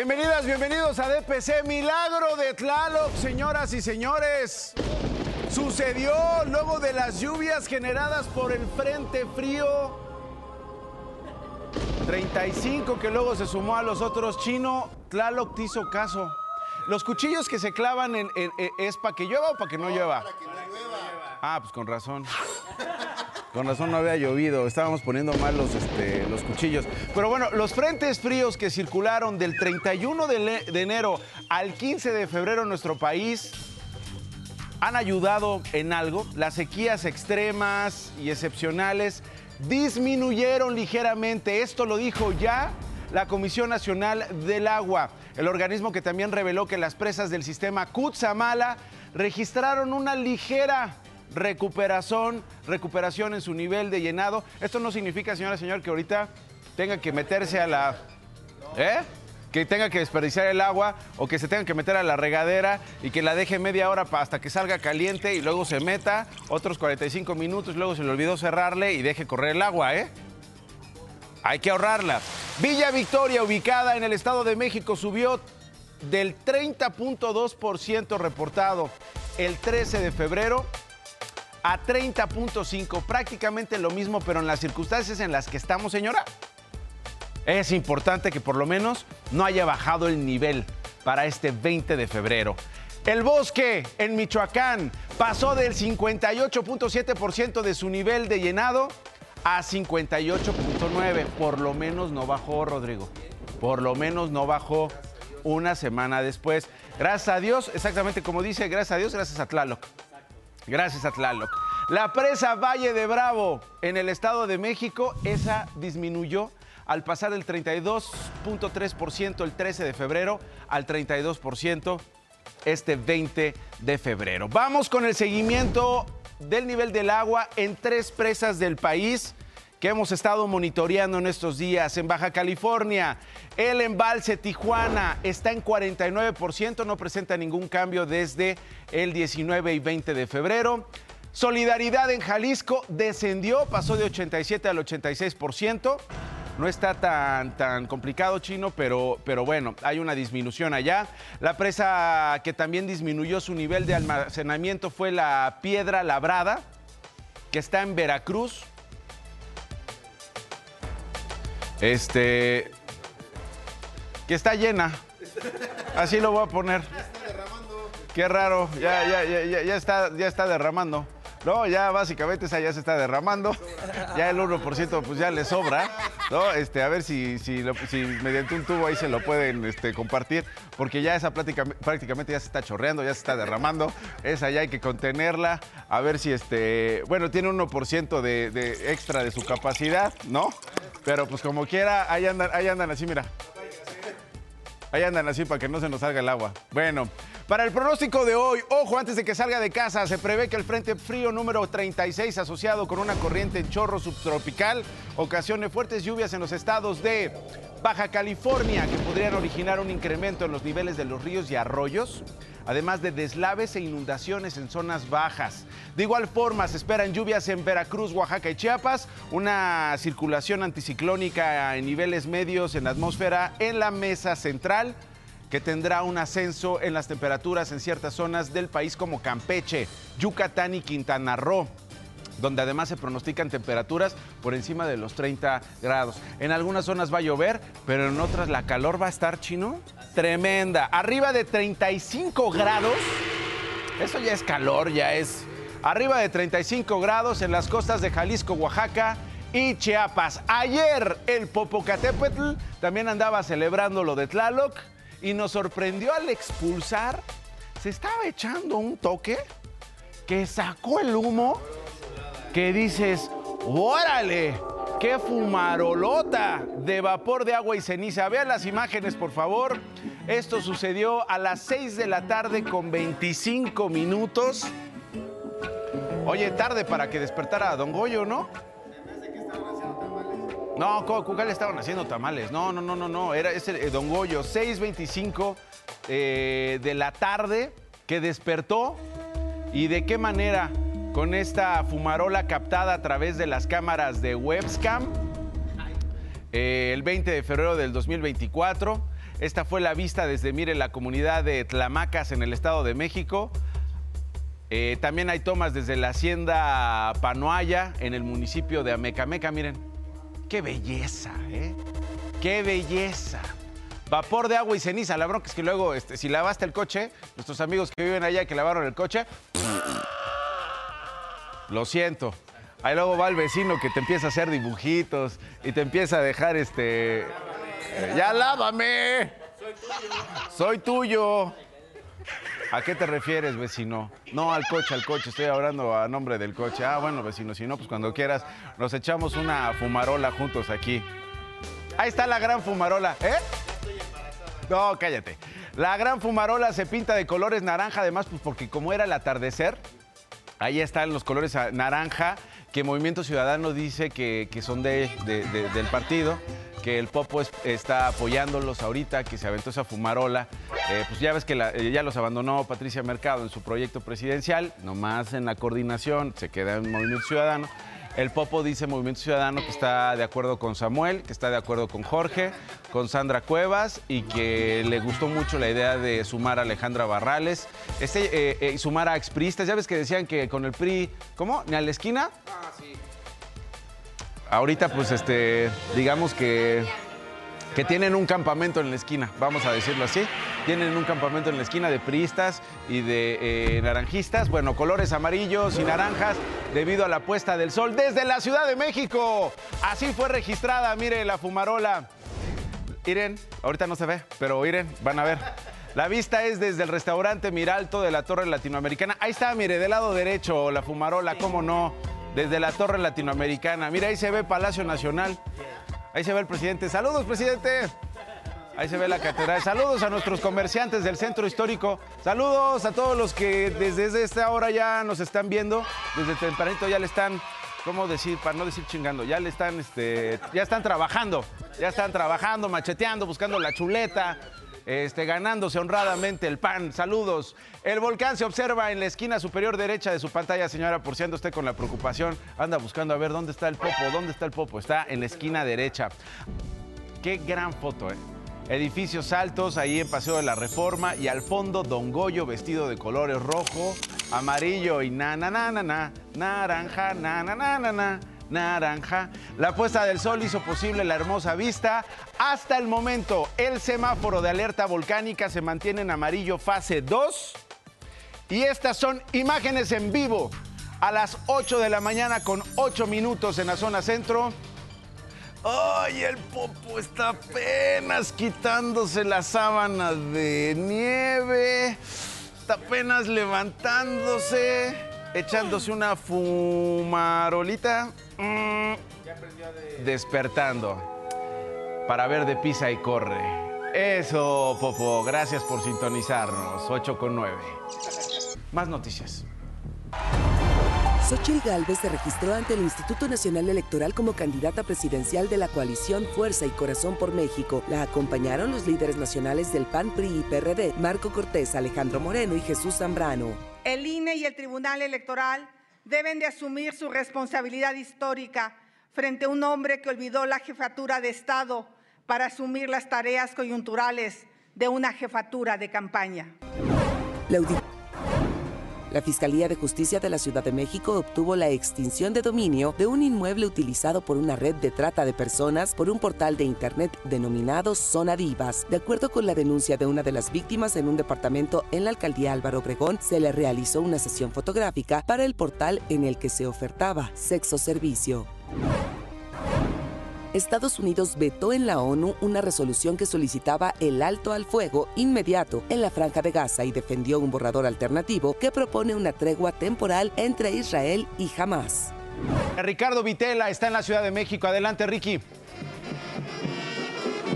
Bienvenidas, bienvenidos a DPC Milagro de Tlaloc, señoras y señores. Sucedió luego de las lluvias generadas por el Frente Frío 35 que luego se sumó a los otros. Chino, Tlaloc te hizo caso. Los cuchillos que se clavan en, en- en- es para que llueva o para que no llueva. Ah, pues con razón. Con razón no había llovido, estábamos poniendo mal los, este, los cuchillos. Pero bueno, los frentes fríos que circularon del 31 de, de enero al 15 de febrero en nuestro país han ayudado en algo. Las sequías extremas y excepcionales disminuyeron ligeramente. Esto lo dijo ya la Comisión Nacional del Agua, el organismo que también reveló que las presas del sistema Cutzamala registraron una ligera recuperación, recuperación en su nivel de llenado. Esto no significa, señora, señor, que ahorita tenga que meterse a la... ¿Eh? Que tenga que desperdiciar el agua o que se tenga que meter a la regadera y que la deje media hora hasta que salga caliente y luego se meta otros 45 minutos, luego se le olvidó cerrarle y deje correr el agua, ¿eh? Hay que ahorrarla. Villa Victoria, ubicada en el Estado de México, subió del 30.2% reportado el 13 de febrero a 30.5, prácticamente lo mismo, pero en las circunstancias en las que estamos, señora, es importante que por lo menos no haya bajado el nivel para este 20 de febrero. El bosque en Michoacán pasó del 58.7% de su nivel de llenado a 58.9. Por lo menos no bajó, Rodrigo. Por lo menos no bajó una semana después. Gracias a Dios, exactamente como dice, gracias a Dios, gracias a Tlaloc. Gracias a Tlaloc. La presa Valle de Bravo en el Estado de México, esa disminuyó al pasar del 32.3% el 13 de febrero al 32% este 20 de febrero. Vamos con el seguimiento del nivel del agua en tres presas del país que hemos estado monitoreando en estos días. En Baja California, el embalse Tijuana está en 49%, no presenta ningún cambio desde el 19 y 20 de febrero. Solidaridad en Jalisco descendió, pasó de 87 al 86%. No está tan, tan complicado, chino, pero, pero bueno, hay una disminución allá. La presa que también disminuyó su nivel de almacenamiento fue la Piedra Labrada, que está en Veracruz. Este. Que está llena. Así lo voy a poner. Qué raro. Ya, ya, ya, ya, ya está, ya está derramando. No, ya básicamente esa ya se está derramando. Ya el 1% pues ya le sobra. ¿no? Este, a ver si, si, mediante un tubo ahí se lo pueden este, compartir. Porque ya esa plática- prácticamente ya se está chorreando, ya se está derramando. Esa ya hay que contenerla. A ver si este. Bueno, tiene un 1% de, de extra de su capacidad, ¿no? Pero pues como quiera, ahí andan, ahí andan así, mira. Ahí andan así para que no se nos salga el agua. Bueno, para el pronóstico de hoy, ojo, antes de que salga de casa, se prevé que el Frente Frío número 36, asociado con una corriente en chorro subtropical, ocasione fuertes lluvias en los estados de Baja California, que podrían originar un incremento en los niveles de los ríos y arroyos, además de deslaves e inundaciones en zonas bajas. De igual forma, se esperan lluvias en Veracruz, Oaxaca y Chiapas, una circulación anticiclónica en niveles medios en la atmósfera en la mesa central que tendrá un ascenso en las temperaturas en ciertas zonas del país como Campeche, Yucatán y Quintana Roo donde además se pronostican temperaturas por encima de los 30 grados. En algunas zonas va a llover, pero en otras la calor va a estar chino tremenda. Arriba de 35 grados. Eso ya es calor, ya es arriba de 35 grados en las costas de Jalisco, Oaxaca y Chiapas. Ayer el Popocatépetl también andaba celebrando lo de Tlaloc y nos sorprendió al expulsar. Se estaba echando un toque que sacó el humo que dices, órale, qué fumarolota de vapor de agua y ceniza. Vean las imágenes, por favor. Esto sucedió a las 6 de la tarde con 25 minutos. Oye, tarde para que despertara a Don Goyo, ¿no? No, ¿cu- ¿cuál estaban haciendo tamales? No, no, no, no, no. Era ese eh, Don Goyo, 6.25 eh, de la tarde, que despertó. ¿Y de qué manera? Con esta fumarola captada a través de las cámaras de webcam. eh, el 20 de febrero del 2024. Esta fue la vista desde, mire, la comunidad de Tlamacas en el Estado de México. Eh, también hay tomas desde la hacienda Panoaya en el municipio de Amecameca. Miren, qué belleza, ¿eh? Qué belleza. Vapor de agua y ceniza. La bronca es que luego, este, si lavaste el coche, nuestros amigos que viven allá que lavaron el coche, lo siento. Ahí luego va el vecino que te empieza a hacer dibujitos y te empieza a dejar este. ¡Ya lávame! Soy tuyo. Soy tuyo. ¿A qué te refieres, vecino? No al coche, al coche. Estoy hablando a nombre del coche. Ah, bueno, vecino, si no, pues cuando quieras, nos echamos una fumarola juntos aquí. Ahí está la gran fumarola, ¿eh? No, cállate. La gran fumarola se pinta de colores naranja, además, pues porque como era el atardecer, ahí están los colores naranja que Movimiento Ciudadano dice que, son de, del partido, que el Popo está apoyándolos ahorita, que se aventó esa fumarola. Eh, pues ya ves que ya los abandonó Patricia Mercado en su proyecto presidencial, nomás en la coordinación, se queda en Movimiento Ciudadano. El Popo dice Movimiento Ciudadano que está de acuerdo con Samuel, que está de acuerdo con Jorge, con Sandra Cuevas y que le gustó mucho la idea de sumar a Alejandra Barrales este, eh, eh, y sumar a expristas. Ya ves que decían que con el PRI, ¿cómo? ¿Ni a la esquina? Ah, sí. Ahorita, pues, este, digamos que que tienen un campamento en la esquina, vamos a decirlo así. Tienen un campamento en la esquina de priistas y de eh, naranjistas, bueno, colores amarillos y naranjas debido a la puesta del sol desde la Ciudad de México. Así fue registrada, mire la fumarola. Iren, ahorita no se ve, pero Iren, van a ver. La vista es desde el restaurante Miralto de la Torre Latinoamericana. Ahí está, mire, del lado derecho, la fumarola, cómo no, desde la Torre Latinoamericana. Mira, ahí se ve Palacio Nacional. Ahí se ve el presidente. Saludos, presidente. Ahí se ve la catedral. Saludos a nuestros comerciantes del centro histórico. Saludos a todos los que desde esta hora ya nos están viendo. Desde tempranito ya le están, ¿cómo decir? Para no decir chingando, ya le están, este, ya están trabajando. Ya están trabajando, macheteando, buscando la chuleta. Este, ganándose honradamente el pan. Saludos. El volcán se observa en la esquina superior derecha de su pantalla, señora, por si anda usted con la preocupación. Anda buscando a ver dónde está el popo, dónde está el popo. Está en la esquina derecha. Qué gran foto, ¿eh? Edificios altos ahí en Paseo de la Reforma y al fondo Don Goyo vestido de colores rojo, amarillo y na na na na na naranja na na na na na naranja. La puesta del sol hizo posible la hermosa vista. Hasta el momento, el semáforo de alerta volcánica se mantiene en amarillo fase 2 y estas son imágenes en vivo a las 8 de la mañana con 8 minutos en la zona centro. ¡Ay, el popo está apenas quitándose la sábana de nieve! Está apenas levantándose, echándose una fumarolita. Mm, despertando para ver de pisa y corre. Eso, Popo, gracias por sintonizarnos. 8 con 9. Más noticias. Xochitl Galvez se registró ante el Instituto Nacional Electoral como candidata presidencial de la coalición Fuerza y Corazón por México. La acompañaron los líderes nacionales del PAN, PRI y PRD, Marco Cortés, Alejandro Moreno y Jesús Zambrano. El INE y el Tribunal Electoral deben de asumir su responsabilidad histórica frente a un hombre que olvidó la jefatura de Estado para asumir las tareas coyunturales de una jefatura de campaña. Fiscalía de Justicia de la Ciudad de México obtuvo la extinción de dominio de un inmueble utilizado por una red de trata de personas por un portal de Internet denominado Zona Divas. De acuerdo con la denuncia de una de las víctimas en un departamento en la alcaldía Álvaro Obregón, se le realizó una sesión fotográfica para el portal en el que se ofertaba sexo servicio. Estados Unidos vetó en la ONU una resolución que solicitaba el alto al fuego inmediato en la franja de Gaza y defendió un borrador alternativo que propone una tregua temporal entre Israel y Hamas. Ricardo Vitela está en la Ciudad de México. Adelante, Ricky.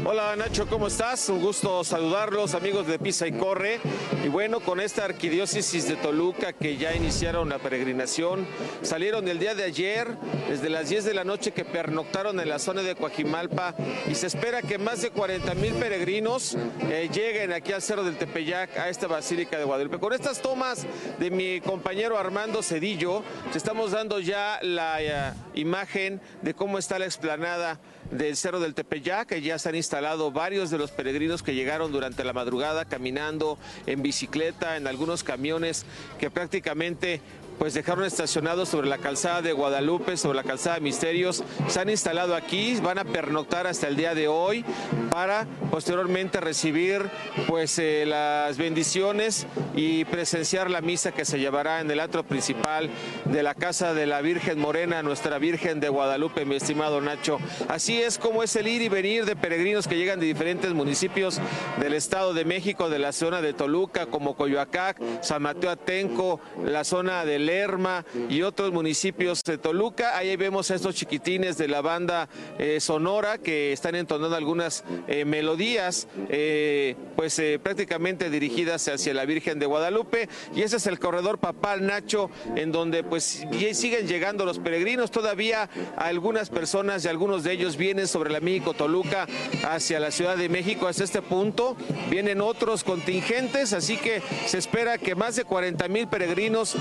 Hola Nacho, ¿cómo estás? Un gusto saludarlos, amigos de Pisa y Corre. Y bueno, con esta arquidiócesis de Toluca que ya iniciaron la peregrinación, salieron el día de ayer, desde las 10 de la noche que pernoctaron en la zona de Coajimalpa y se espera que más de 40 mil peregrinos eh, lleguen aquí al Cerro del Tepeyac, a esta Basílica de Guadalupe. Con estas tomas de mi compañero Armando Cedillo, te estamos dando ya la eh, imagen de cómo está la explanada del Cerro del Tepeyac, ya se han instalado varios de los peregrinos que llegaron durante la madrugada caminando, en bicicleta, en algunos camiones que prácticamente pues dejaron estacionados sobre la calzada de Guadalupe, sobre la calzada de Misterios. Se han instalado aquí, van a pernoctar hasta el día de hoy para posteriormente recibir pues eh, las bendiciones y presenciar la misa que se llevará en el atrio principal de la casa de la Virgen Morena, nuestra Virgen de Guadalupe, mi estimado Nacho. Así es como es el ir y venir de peregrinos que llegan de diferentes municipios del Estado de México, de la zona de Toluca, como Coyoacac, San Mateo Atenco, la zona del Lerma y otros municipios de Toluca. Ahí vemos a estos chiquitines de la banda eh, sonora que están entonando algunas eh, melodías, eh, pues prácticamente dirigidas hacia la Virgen de Guadalupe. Y ese es el corredor papal Nacho, en donde pues siguen llegando los peregrinos. Todavía algunas personas y algunos de ellos vienen sobre la México Toluca hacia la Ciudad de México. Hasta este punto vienen otros contingentes, así que se espera que más de 40 mil peregrinos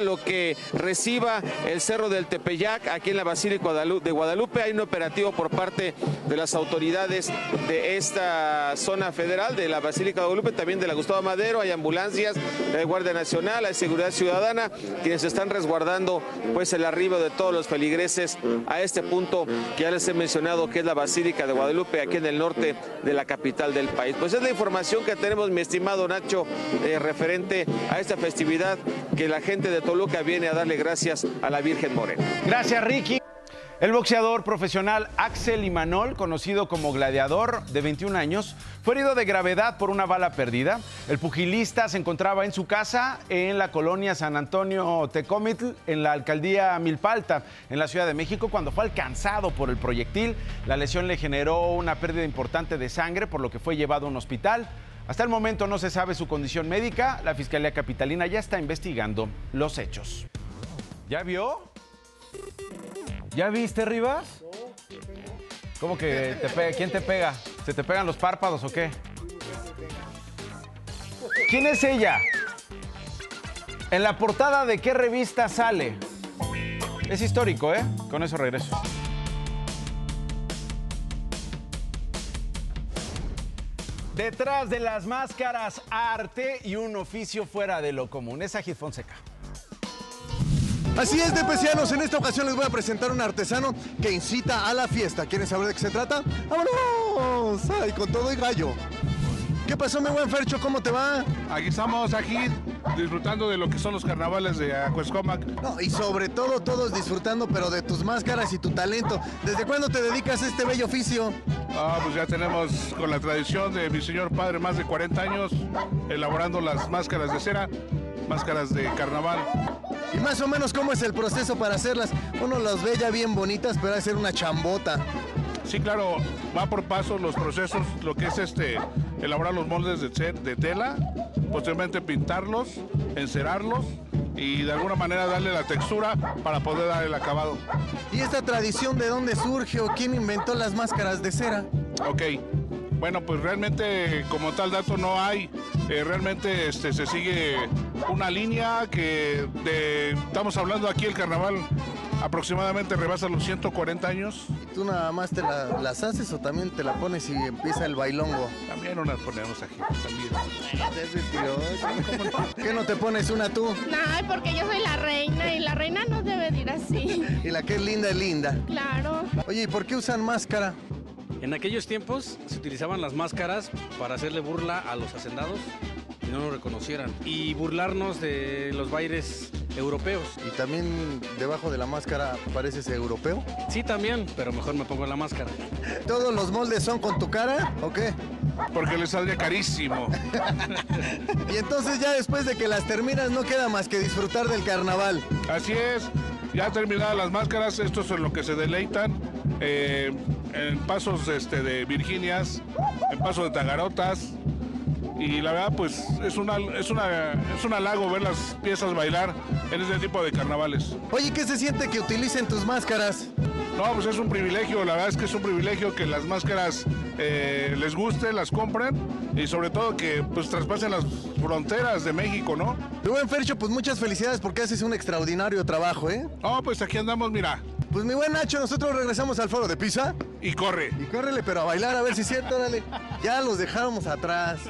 lo que reciba el Cerro del Tepeyac aquí en la Basílica de Guadalupe. Hay un operativo por parte de las autoridades de esta zona federal, de la Basílica de Guadalupe, también de la Gustavo Madero. Hay ambulancias de Guardia Nacional, hay seguridad ciudadana, quienes están resguardando pues el arribo de todos los feligreses a este punto que ya les he mencionado, que es la Basílica de Guadalupe, aquí en el norte de la capital del país. Pues es la información que tenemos, mi estimado Nacho, eh, referente a esta festividad que la gente de Toluca viene a darle gracias a la Virgen Morena. Gracias, Ricky. El boxeador profesional Axel Imanol, conocido como Gladiador, de 21 años, fue herido de gravedad por una bala perdida. El pugilista se encontraba en su casa en la colonia San Antonio Tecomitl, en la alcaldía Milpalta, en la Ciudad de México, cuando fue alcanzado por el proyectil. La lesión le generó una pérdida importante de sangre, por lo que fue llevado a un hospital. Hasta el momento no se sabe su condición médica. La Fiscalía Capitalina ya está investigando los hechos. ¿Ya vio? ¿Ya viste, Rivas? ¿Cómo que te pega? ¿Quién te pega? ¿Se te pegan los párpados o qué? ¿Quién es ella? ¿En la portada de qué revista sale? Es histórico, ¿eh? Con eso regreso. Detrás de las máscaras, arte y un oficio fuera de lo común. Es Agit Fonseca. Así es, de Pesianos. En esta ocasión les voy a presentar un artesano que incita a la fiesta. ¿Quieren saber de qué se trata? ¡Vámonos! ¡Ay, con todo y gallo! ¿Qué pasó, mi buen Fercho? ¿Cómo te va? Aquí estamos, aquí, disfrutando de lo que son los carnavales de Acuescomac. No, y sobre todo, todos disfrutando, pero de tus máscaras y tu talento. ¿Desde cuándo te dedicas a este bello oficio? Ah, pues ya tenemos con la tradición de mi señor padre más de 40 años elaborando las máscaras de cera, máscaras de carnaval. Y más o menos, ¿cómo es el proceso para hacerlas? Uno las ve ya bien bonitas, pero hacer una chambota. Sí, claro, va por pasos los procesos, lo que es este, elaborar los moldes de, de tela, posteriormente pintarlos, encerarlos y de alguna manera darle la textura para poder dar el acabado. ¿Y esta tradición de dónde surge o quién inventó las máscaras de cera? Ok, bueno, pues realmente como tal dato no hay. Eh, realmente este, se sigue una línea que estamos hablando aquí el carnaval aproximadamente rebasa los 140 años. ¿Y tú nada más te las haces o también te la pones y empieza el bailongo? También unas ponemos aquí, también. ¿Qué no te pones una tú? No, porque yo soy la reina y la reina no debe ir así. Y la que es linda es linda. Claro. Oye, ¿y por qué usan máscara? En aquellos tiempos se utilizaban las máscaras para hacerle burla a los hacendados y no nos reconocieran. Y burlarnos de los bailes europeos. ¿Y también debajo de la máscara pareces europeo? Sí, también, pero mejor me pongo la máscara. ¿Todos los moldes son con tu cara o qué? Porque les saldría carísimo. y entonces ya después de que las terminas no queda más que disfrutar del carnaval. Así es, ya terminadas las máscaras, esto es en lo que se deleitan. Eh, en pasos este, de Virginias, en pasos de Tagarotas. Y la verdad, pues es, una, es, una, es un halago ver las piezas bailar en este tipo de carnavales. Oye, ¿qué se siente que utilicen tus máscaras? No, pues es un privilegio, la verdad es que es un privilegio que las máscaras eh, les guste, las compren y sobre todo que pues traspasen las fronteras de México, ¿no? buen Fercho, pues muchas felicidades porque haces un extraordinario trabajo, ¿eh? No, pues aquí andamos, mira, Pues mi buen Nacho, nosotros regresamos al foro de Pisa. Y corre. Y córrele, pero a bailar, a ver si es cierto, órale. Ya los dejamos atrás.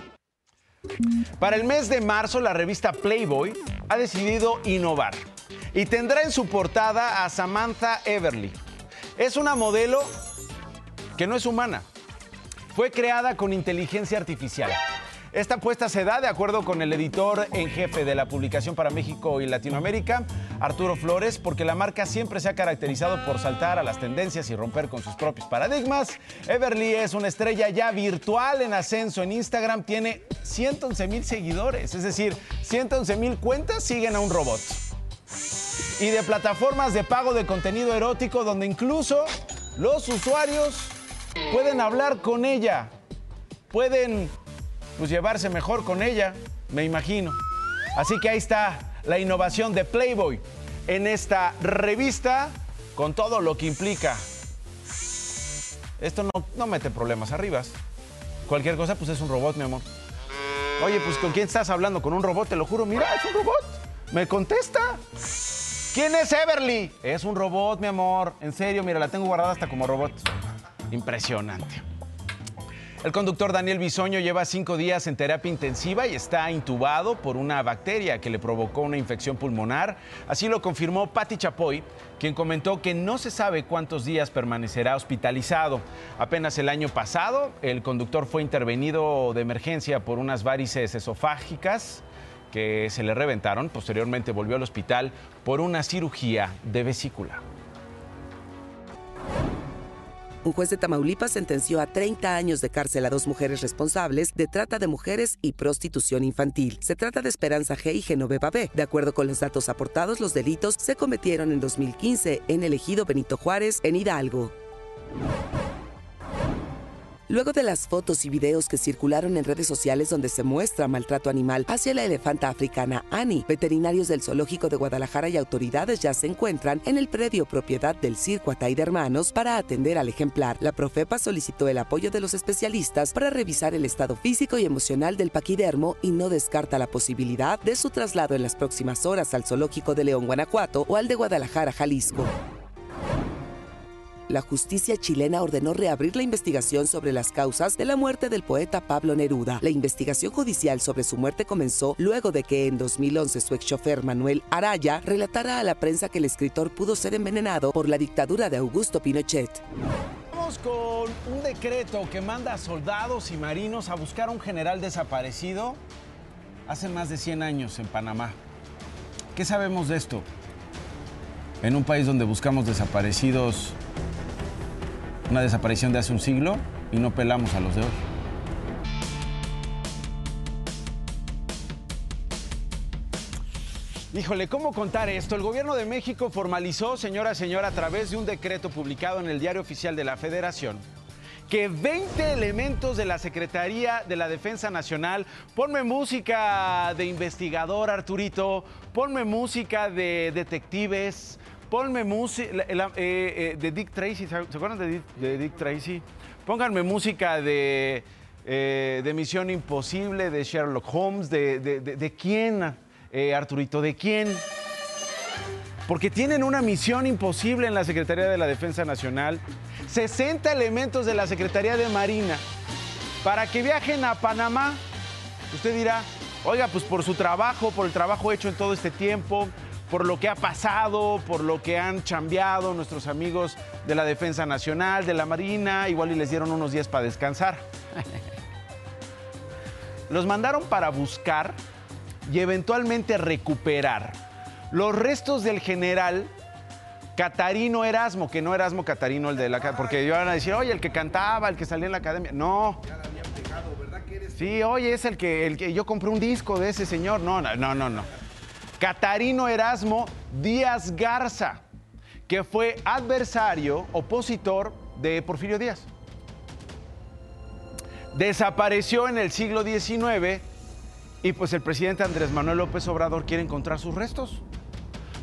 Para el mes de marzo, la revista Playboy ha decidido innovar y tendrá en su portada a Samantha Everly. Es una modelo que no es humana. Fue creada con inteligencia artificial. Esta apuesta se da de acuerdo con el editor en jefe de la publicación para México y Latinoamérica, Arturo Flores, porque la marca siempre se ha caracterizado por saltar a las tendencias y romper con sus propios paradigmas. Everly es una estrella ya virtual en ascenso en Instagram, tiene 111 mil seguidores, es decir, 111 mil cuentas siguen a un robot. Y de plataformas de pago de contenido erótico donde incluso los usuarios pueden hablar con ella, pueden pues llevarse mejor con ella, me imagino. Así que ahí está la innovación de Playboy en esta revista con todo lo que implica. Esto no, no mete problemas arriba. Cualquier cosa, pues es un robot, mi amor. Oye, pues ¿con quién estás hablando? Con un robot, te lo juro. Mira, es un robot. Me contesta. ¿Quién es Everly? Es un robot, mi amor. En serio, mira, la tengo guardada hasta como robot. Impresionante. El conductor Daniel Bisoño lleva cinco días en terapia intensiva y está intubado por una bacteria que le provocó una infección pulmonar. Así lo confirmó Patti Chapoy, quien comentó que no se sabe cuántos días permanecerá hospitalizado. Apenas el año pasado, el conductor fue intervenido de emergencia por unas varices esofágicas que se le reventaron. Posteriormente volvió al hospital por una cirugía de vesícula. Un juez de Tamaulipas sentenció a 30 años de cárcel a dos mujeres responsables de trata de mujeres y prostitución infantil. Se trata de Esperanza G y Genoveva B. De acuerdo con los datos aportados, los delitos se cometieron en 2015 en el ejido Benito Juárez, en Hidalgo. Luego de las fotos y videos que circularon en redes sociales donde se muestra maltrato animal hacia la elefanta africana Annie, veterinarios del Zoológico de Guadalajara y autoridades ya se encuentran en el predio propiedad del Circo Atay de Hermanos para atender al ejemplar. La Profepa solicitó el apoyo de los especialistas para revisar el estado físico y emocional del paquidermo y no descarta la posibilidad de su traslado en las próximas horas al Zoológico de León, Guanajuato o al de Guadalajara, Jalisco. La justicia chilena ordenó reabrir la investigación sobre las causas de la muerte del poeta Pablo Neruda. La investigación judicial sobre su muerte comenzó luego de que en 2011 su ex chofer Manuel Araya relatara a la prensa que el escritor pudo ser envenenado por la dictadura de Augusto Pinochet. Con un decreto que manda a soldados y marinos a buscar a un general desaparecido hace más de 100 años en Panamá. ¿Qué sabemos de esto? En un país donde buscamos desaparecidos una desaparición de hace un siglo y no pelamos a los de hoy. Híjole, ¿cómo contar esto? El gobierno de México formalizó, señora, señora, a través de un decreto publicado en el Diario Oficial de la Federación, que 20 elementos de la Secretaría de la Defensa Nacional, ponme música de investigador, Arturito, ponme música de detectives, ponme música eh, eh, de Dick Tracy, ¿se acuerdan de Dick, Tracy? Pónganme música de, eh, de Misión Imposible, de Sherlock Holmes, de, de, de quién, Arturito, de quién. Porque tienen una misión imposible en la Secretaría de la Defensa Nacional, 60 elementos de la Secretaría de Marina, para que viajen a Panamá. Usted dirá, oiga, pues por su trabajo, por el trabajo hecho en todo este tiempo, por lo que ha pasado, por lo que han chambeado nuestros amigos de la Defensa Nacional, de la Marina, igual y les dieron unos días para descansar. Los mandaron para buscar y eventualmente recuperar los restos del general Catarino Erasmo, que no Erasmo Catarino el de la porque iban a decir, oye, el que cantaba, el que salía en la academia. No. Ya habían pegado, ¿verdad que eres? Sí, oye, es el que, el que yo compré un disco de ese señor. No, no, no, no. No. Catarino Erasmo Díaz Garza, que fue adversario, opositor de Porfirio Díaz. Desapareció en el siglo XIX y pues el presidente Andrés Manuel López Obrador quiere encontrar sus restos.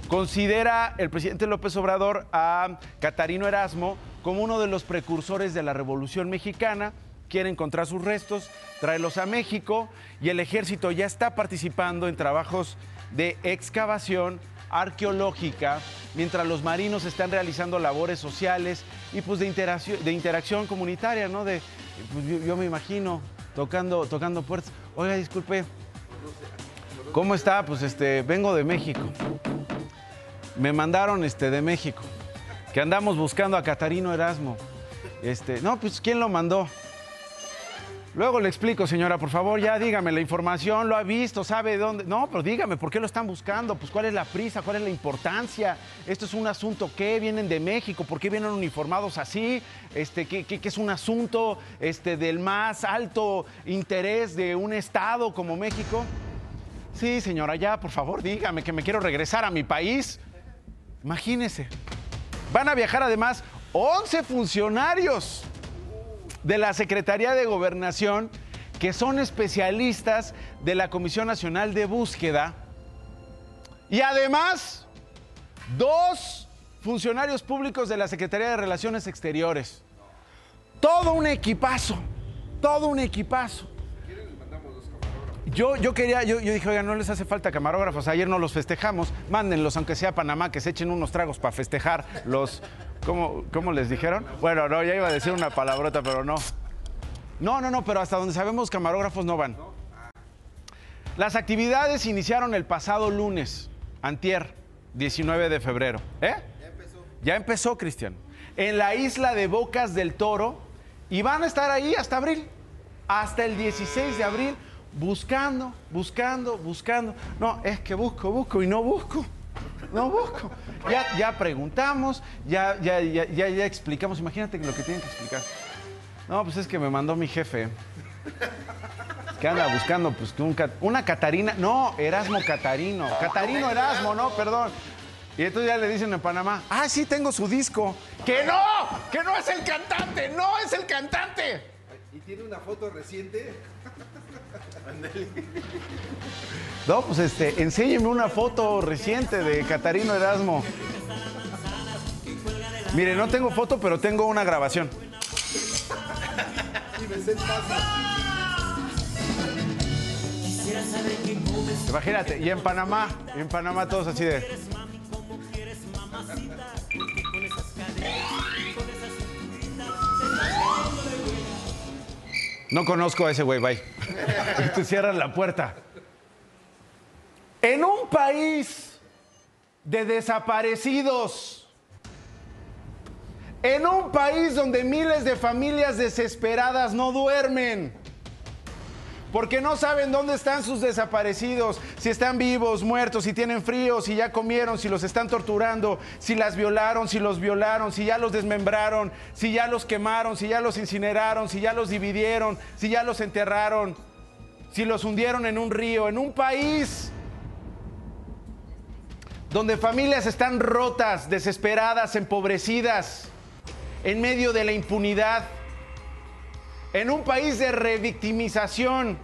Considera el presidente López Obrador a Catarino Erasmo como uno de los precursores de la Revolución Mexicana, quiere encontrar sus restos, tráelos a México y el ejército ya está participando en trabajos de excavación arqueológica mientras los marinos están realizando labores sociales y pues de interacción, de interacción comunitaria, ¿no? De, pues, yo, me imagino tocando, tocando puertas. Oiga, disculpe, ¿cómo está? Pues este, vengo de México. Me mandaron este, de México, que andamos buscando a Catarino Erasmo. Este, no, pues ¿quién lo mandó? Luego le explico, señora, por favor, ya dígame la información, lo ha visto, sabe dónde. No, pero dígame, ¿por qué lo están buscando? Pues cuál es la prisa, cuál es la importancia. Esto es un asunto que vienen de México, ¿por qué vienen uniformados así? Este, es un asunto este, del más alto interés de un estado como México. Sí, señora, ya, por favor, dígame que me quiero regresar a mi país. Imagínese. Van a viajar además 11 funcionarios de la Secretaría de Gobernación que son especialistas de la Comisión Nacional de Búsqueda. Y además, dos funcionarios públicos de la Secretaría de Relaciones Exteriores. Todo un equipazo, todo un equipazo. Yo, yo quería, yo, yo dije, oiga, no les hace falta camarógrafos, ayer no los festejamos, mándenlos, aunque sea a Panamá, que se echen unos tragos para festejar los, ¿cómo, ¿cómo les dijeron? Bueno, no, ya iba a decir una palabrota, pero no. No, no, no, pero hasta donde sabemos camarógrafos no van. Las actividades iniciaron el pasado lunes, antier, 19 de febrero. ¿Eh? Ya empezó. Ya empezó, Cristian. En la isla de Bocas del Toro y van a estar ahí hasta abril, hasta el 16 de abril, buscando, buscando, buscando. No, es que busco, busco y no busco. No busco. Ya, ya preguntamos, ya, ya, ya, ya, ya explicamos. Imagínate lo que tienen que explicar. No, pues es que me mandó mi jefe. Que anda buscando, pues, un una Catarina. No, Erasmo Catarino. Catarino Erasmo, no, perdón. Y entonces ya le dicen en Panamá, ah, sí, tengo su disco. ¡Que no! ¡Que no es el cantante! ¡No es el cantante! ¿Y tiene una foto reciente? No, pues este, enséñeme una foto reciente de Catarino Erasmo. Mire, no tengo foto, pero tengo una grabación. Imagínate, y en Panamá, en Panamá todos así de. No conozco a ese güey, bye. Y te cierran la puerta. En un país de desaparecidos, en un país donde miles de familias desesperadas no duermen, porque no saben dónde están sus desaparecidos, si están vivos, muertos, si tienen frío, si ya comieron, si los están torturando, si las violaron, si los violaron, si ya los desmembraron, si ya los quemaron, si ya los incineraron, si ya los dividieron, si ya los enterraron, si los hundieron en un río, en un país donde familias están rotas, desesperadas, empobrecidas, en medio de la impunidad en un país de revictimización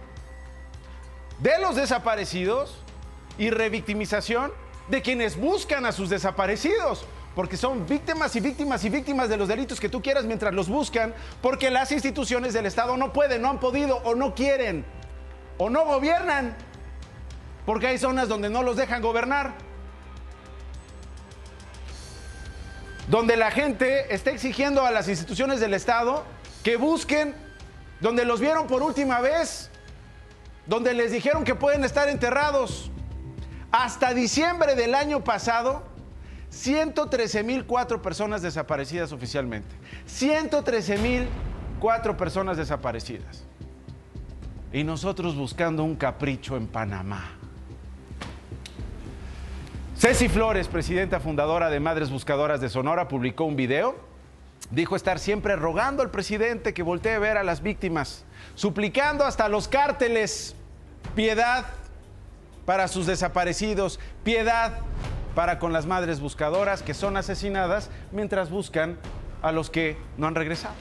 de los desaparecidos y revictimización de quienes buscan a sus desaparecidos. Porque son víctimas y víctimas y víctimas de los delitos que tú quieras mientras los buscan, porque las instituciones del Estado no pueden, no han podido o no quieren o no gobiernan. Porque hay zonas donde no los dejan gobernar. Donde la gente está exigiendo a las instituciones del Estado que busquen donde los vieron por última vez, donde les dijeron que pueden estar enterrados. Hasta diciembre del año pasado, 113.004 personas desaparecidas oficialmente. 113.004 personas desaparecidas. Y nosotros buscando un capricho en Panamá. Ceci Flores, presidenta fundadora de Madres Buscadoras de Sonora, publicó un video Dijo estar siempre rogando al presidente que voltee a ver a las víctimas, suplicando hasta los cárteles piedad para sus desaparecidos, piedad para con las madres buscadoras que son asesinadas mientras buscan a los que no han regresado.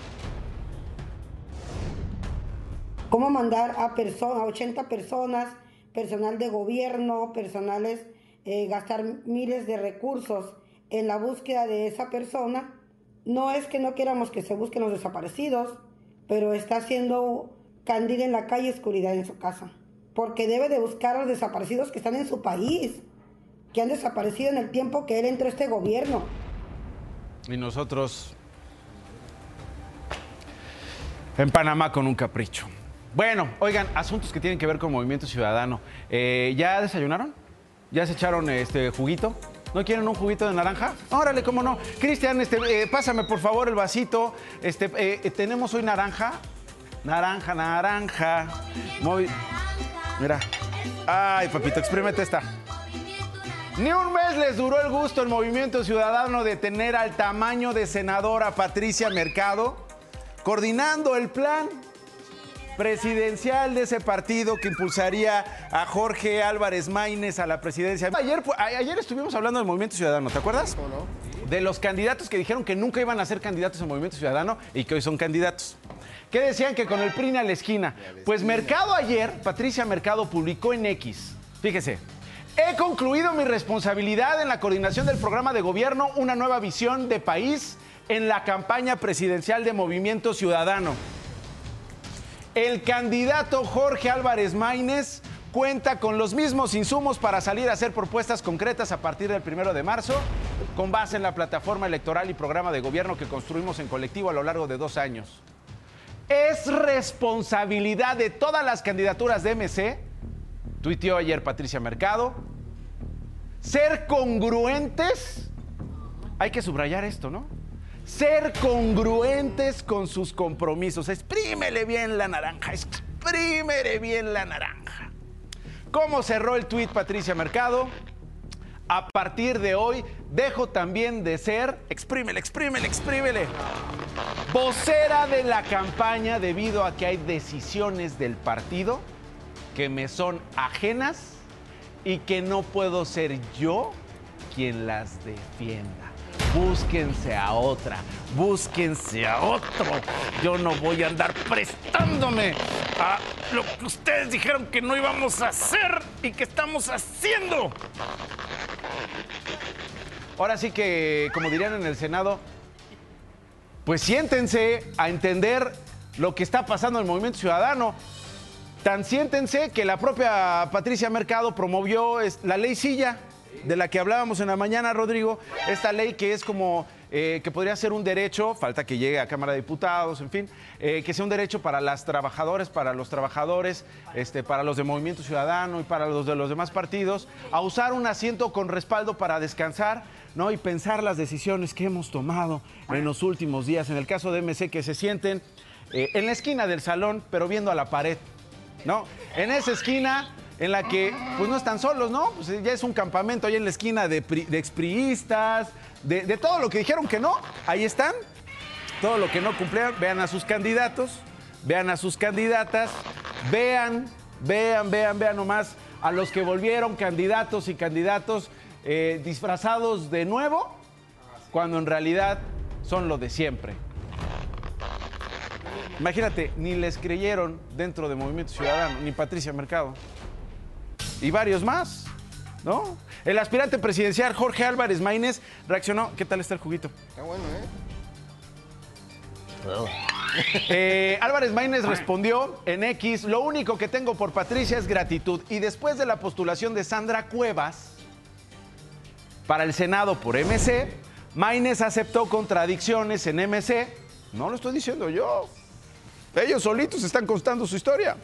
¿Cómo mandar a, personas, a 80 personas, personal de gobierno, personales, eh, gastar miles de recursos en la búsqueda de esa persona? No es que no queramos que se busquen los desaparecidos, pero está haciendo candil en la calle oscuridad en su casa. Porque debe de buscar a los desaparecidos que están en su país. que han desaparecido en el tiempo que él entró a este gobierno. Y nosotros en Panamá con un capricho. Bueno, oigan, asuntos que tienen que ver con Movimiento Ciudadano. Eh, ¿Ya desayunaron? ¿Ya se echaron este juguito? ¿No quieren un juguito de naranja? Órale, cómo no. Cristian, este, eh, pásame por favor el vasito. Este, eh, tenemos hoy naranja. Naranja, naranja. Mira. Ay, papito, exprímete esta. Ni un mes les duró el gusto el Movimiento Ciudadano de tener al tamaño de senadora Patricia Mercado coordinando el plan presidencial de ese partido que impulsaría a Jorge Álvarez Maínez a la presidencia. Ayer, ayer estuvimos hablando del Movimiento Ciudadano, ¿te acuerdas? De los candidatos que dijeron que nunca iban a ser candidatos al Movimiento Ciudadano y que hoy son candidatos. ¿Qué decían que con el PRI a la esquina? Pues Mercado ayer, Patricia Mercado publicó en X, fíjese, he concluido mi responsabilidad en la coordinación del programa de gobierno Una nueva visión de país en la campaña presidencial de Movimiento Ciudadano. El candidato Jorge Álvarez Maínez cuenta con los mismos insumos para salir a hacer propuestas concretas a partir del primero de marzo, con base en la plataforma electoral y programa de gobierno que construimos en colectivo a lo largo de dos años. Es responsabilidad de todas las candidaturas de MC, tuiteó ayer Patricia Mercado, ser congruentes. Hay que subrayar esto, ¿no? Ser congruentes con sus compromisos. Exprímele bien la naranja, exprímele bien la naranja. ¿Cómo cerró el tuit Patricia Mercado? A partir de hoy dejo también de ser, exprímele, exprímele, exprímele, vocera de la campaña debido a que hay decisiones del partido que me son ajenas y que no puedo ser yo quien las defienda búsquense a otra, búsquense a otro. Yo no voy a andar prestándome a lo que ustedes dijeron que no íbamos a hacer y que estamos haciendo. Ahora sí que, como dirían en el Senado, pues siéntense a entender lo que está pasando en el movimiento ciudadano. Tan siéntense que la propia Patricia Mercado promovió la ley Silla de la que hablábamos en la mañana, Rodrigo, esta ley que es como eh, que podría ser un derecho, falta que llegue a Cámara de Diputados, en fin, eh, que sea un derecho para las trabajadoras, para los trabajadores, este, para los de Movimiento Ciudadano y para los de los demás partidos, a usar un asiento con respaldo para descansar. ¿no? y pensar las decisiones que hemos tomado en los últimos días. En el caso de MC, que se sienten eh, en la esquina del salón, pero viendo a la pared. ¿no? En esa esquina en la que pues no están solos, ¿no? Pues ya es un campamento ahí en la esquina de, de expriistas, de, todo lo que dijeron que no, ahí están. Todo lo que no cumplieron, vean a sus candidatos, vean a sus candidatas, vean, vean, vean, vean nomás a los que volvieron candidatos y candidatos eh, disfrazados de nuevo, cuando en realidad son lo de siempre. Imagínate, ni les creyeron dentro de Movimiento Ciudadano, ni Patricia Mercado y varios más, ¿no? El aspirante presidencial Jorge Álvarez Maínez reaccionó. ¿Qué tal está el juguito? Está bueno, ¿eh? eh Álvarez Maínez respondió en X, lo único que tengo por Patricia es gratitud. Y después de la postulación de Sandra Cuevas para el Senado por MC, Maínez aceptó contradicciones en MC. No lo estoy diciendo yo. Ellos solitos están constando su historia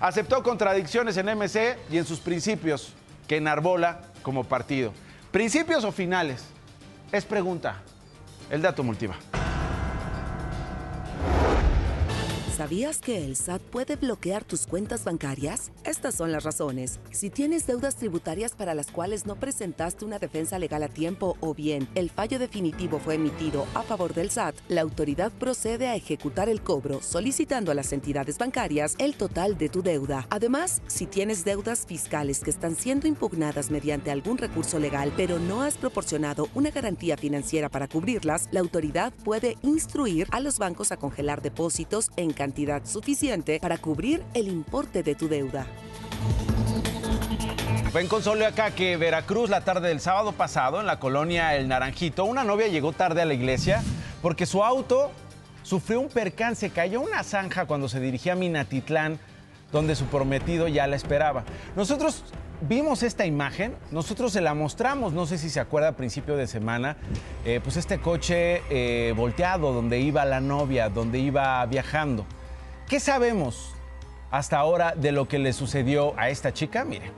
aceptó contradicciones en MC y en sus principios que enarbola como partido. ¿Principios o finales? Es pregunta. El dato multiva. ¿Sabías que el SAT puede bloquear tus cuentas bancarias? Estas son las razones. Si tienes deudas tributarias para las cuales no presentaste una defensa legal a tiempo o bien el fallo definitivo fue emitido a favor del SAT, la autoridad procede a ejecutar el cobro solicitando a las entidades bancarias el total de tu deuda. Además, si tienes deudas fiscales que están siendo impugnadas mediante algún recurso legal pero no has proporcionado una garantía financiera para cubrirlas, la autoridad puede instruir a los bancos a congelar depósitos en cantidad cantidad suficiente para cubrir el importe de tu deuda. Fue en Console acá que Veracruz la tarde del sábado pasado en la colonia El Naranjito, una novia llegó tarde a la iglesia porque su auto sufrió un percance, cayó una zanja cuando se dirigía a Minatitlán donde su prometido ya la esperaba. Nosotros vimos esta imagen, nosotros se la mostramos, no sé si se acuerda a principio de semana, eh, pues este coche eh, volteado donde iba la novia, donde iba viajando. ¿Qué sabemos hasta ahora de lo que le sucedió a esta chica? Mire.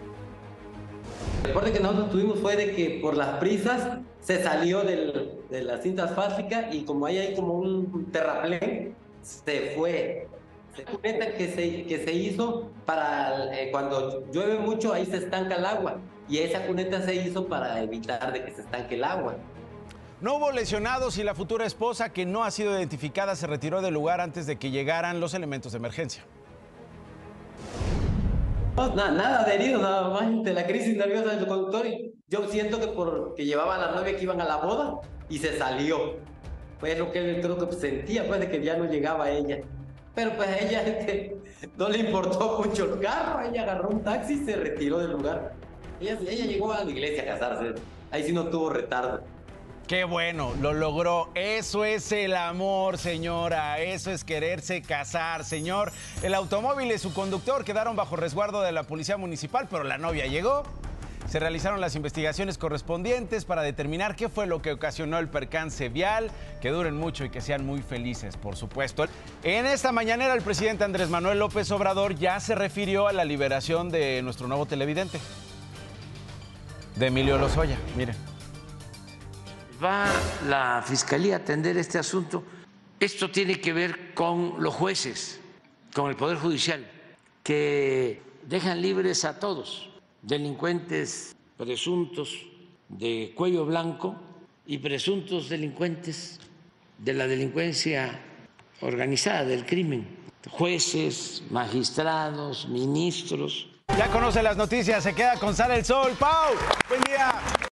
El reporte que nosotros tuvimos fue de que por las prisas se salió del, de la cinta asfáltica y como ahí hay como un terraplén, se fue. Se cuenta que se, que se hizo para eh, cuando llueve mucho, ahí se estanca el agua. Y esa cuneta se hizo para evitar de que se estanque el agua. No hubo lesionados y la futura esposa, que no ha sido identificada, se retiró del lugar antes de que llegaran los elementos de emergencia. No, na- nada de herido, nada más de la crisis nerviosa del conductor. Yo siento que porque llevaba a la novia que iban a la boda y se salió. Pues lo que él creo que sentía, pues de que ya no llegaba ella. Pero pues ella este, no le importó mucho el carro, ella agarró un taxi y se retiró del lugar. Ella, ella llegó a la iglesia a casarse, ahí sí no tuvo retardo. Qué bueno, lo logró. Eso es el amor, señora. Eso es quererse casar, señor. El automóvil y su conductor quedaron bajo resguardo de la policía municipal, pero la novia llegó. Se realizaron las investigaciones correspondientes para determinar qué fue lo que ocasionó el percance vial. Que duren mucho y que sean muy felices, por supuesto. En esta mañanera, el presidente Andrés Manuel López Obrador ya se refirió a la liberación de nuestro nuevo televidente, de Emilio Lozoya. Miren. Va la Fiscalía a atender este asunto. Esto tiene que ver con los jueces, con el Poder Judicial, que dejan libres a todos, delincuentes presuntos de cuello blanco y presuntos delincuentes de la delincuencia organizada, del crimen, jueces, magistrados, ministros. Ya conoce las noticias, se queda con Sara el Sol. Pau, buen día.